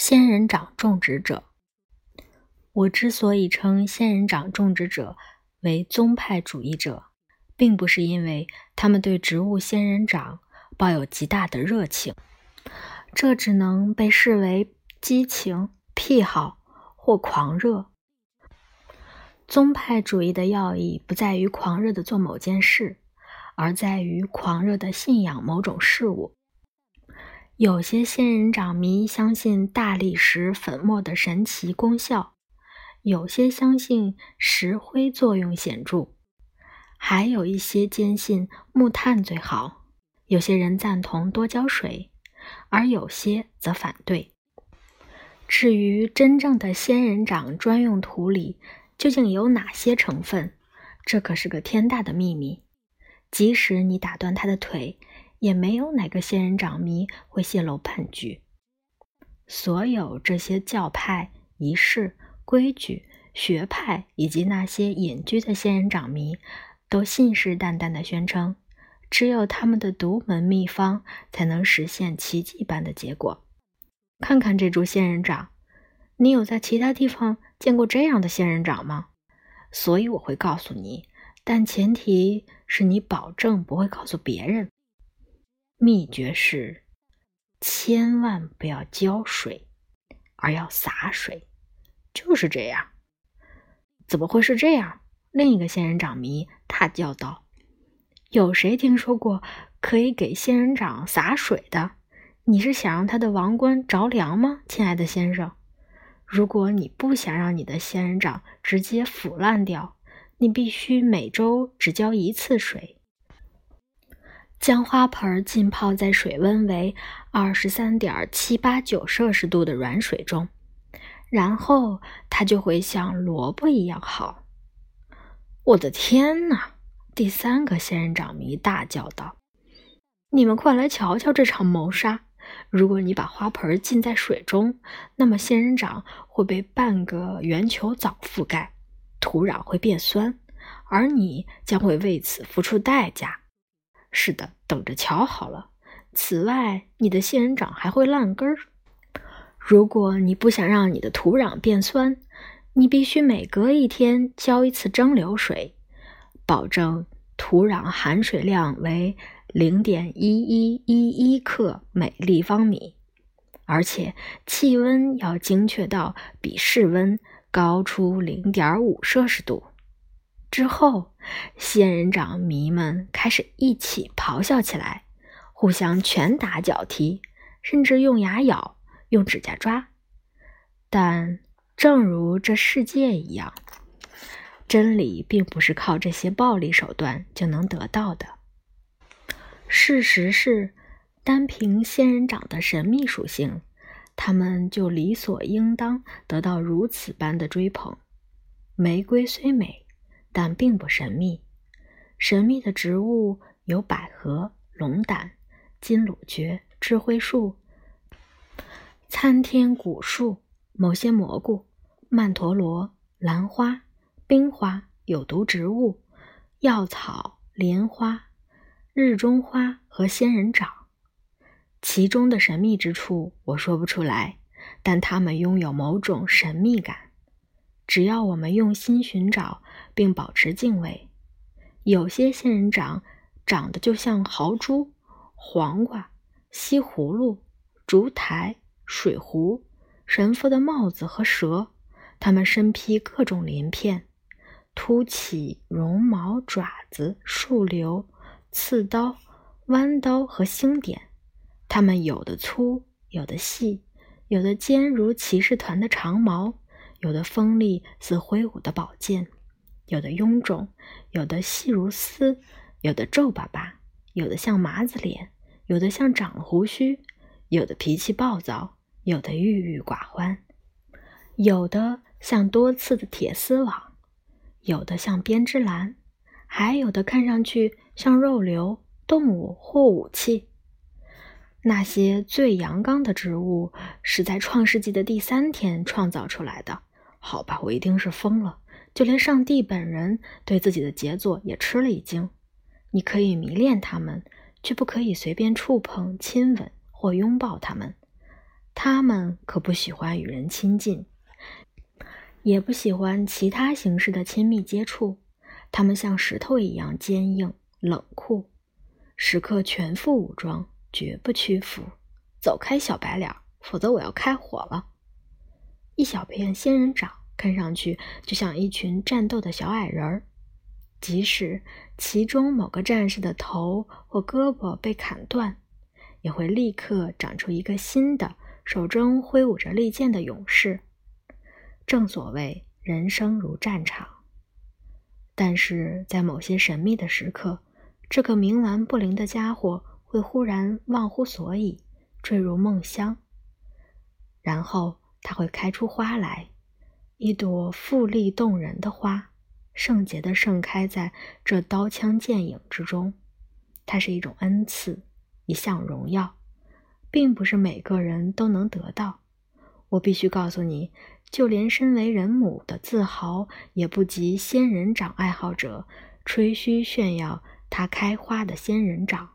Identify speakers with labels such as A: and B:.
A: 仙人掌种植者，我之所以称仙人掌种植者为宗派主义者，并不是因为他们对植物仙人掌抱有极大的热情，这只能被视为激情、癖好或狂热。宗派主义的要义不在于狂热的做某件事，而在于狂热的信仰某种事物。有些仙人掌迷相信大理石粉末的神奇功效，有些相信石灰作用显著，还有一些坚信木炭最好。有些人赞同多浇水，而有些则反对。至于真正的仙人掌专用土里究竟有哪些成分，这可是个天大的秘密。即使你打断他的腿。也没有哪个仙人掌迷会泄露半句。所有这些教派、仪式、规矩、学派，以及那些隐居的仙人掌迷，都信誓旦旦地宣称，只有他们的独门秘方才能实现奇迹般的结果。看看这株仙人掌，你有在其他地方见过这样的仙人掌吗？所以我会告诉你，但前提是你保证不会告诉别人。秘诀是，千万不要浇水，而要洒水。就是这样。怎么会是这样？另一个仙人掌迷大叫道：“有谁听说过可以给仙人掌洒水的？你是想让他的王冠着凉吗，亲爱的先生？如果你不想让你的仙人掌直接腐烂掉，你必须每周只浇一次水。”将花盆浸泡在水温为二十三点七八九摄氏度的软水中，然后它就会像萝卜一样好。我的天哪！第三个仙人掌迷大叫道：“你们快来瞧瞧这场谋杀！如果你把花盆浸在水中，那么仙人掌会被半个圆球藻覆盖，土壤会变酸，而你将会为此付出代价。”是的，等着瞧好了。此外，你的仙人掌还会烂根儿。如果你不想让你的土壤变酸，你必须每隔一天浇一次蒸馏水，保证土壤含水量为零点一一一一克每立方米，而且气温要精确到比室温高出零点五摄氏度。之后，仙人掌迷们开始一起咆哮起来，互相拳打脚踢，甚至用牙咬、用指甲抓。但正如这世界一样，真理并不是靠这些暴力手段就能得到的。事实是，单凭仙人掌的神秘属性，他们就理所应当得到如此般的追捧。玫瑰虽美。但并不神秘。神秘的植物有百合、龙胆、金缕蕨、智慧树、参天古树、某些蘑菇、曼陀罗、兰花、冰花、有毒植物、药草、莲花、日中花和仙人掌。其中的神秘之处我说不出来，但它们拥有某种神秘感。只要我们用心寻找，并保持敬畏，有些仙人掌长得就像豪猪、黄瓜、西葫芦、烛台、水壶、神父的帽子和蛇。它们身披各种鳞片，凸起绒毛、爪子、树瘤、刺刀、弯刀和星点。它们有的粗，有的细，有的尖如骑士团的长矛。有的锋利似挥舞的宝剑，有的臃肿，有的细如丝，有的皱巴巴，有的像麻子脸，有的像长了胡须，有的脾气暴躁，有的郁郁寡欢，有的像多刺的铁丝网，有的像编织篮，还有的看上去像肉瘤、动物或武器。那些最阳刚的植物是在创世纪的第三天创造出来的。好吧，我一定是疯了。就连上帝本人对自己的杰作也吃了一惊。你可以迷恋他们，却不可以随便触碰、亲吻或拥抱他们。他们可不喜欢与人亲近，也不喜欢其他形式的亲密接触。他们像石头一样坚硬冷酷，时刻全副武装，绝不屈服。走开，小白脸，否则我要开火了！一小片仙人掌看上去就像一群战斗的小矮人儿，即使其中某个战士的头或胳膊被砍断，也会立刻长出一个新的，手中挥舞着利剑的勇士。正所谓人生如战场，但是在某些神秘的时刻，这个冥顽不灵的家伙会忽然忘乎所以，坠入梦乡，然后。它会开出花来，一朵富丽动人的花，圣洁的盛开在这刀枪剑影之中。它是一种恩赐，一项荣耀，并不是每个人都能得到。我必须告诉你，就连身为人母的自豪，也不及仙人掌爱好者吹嘘炫耀它开花的仙人掌。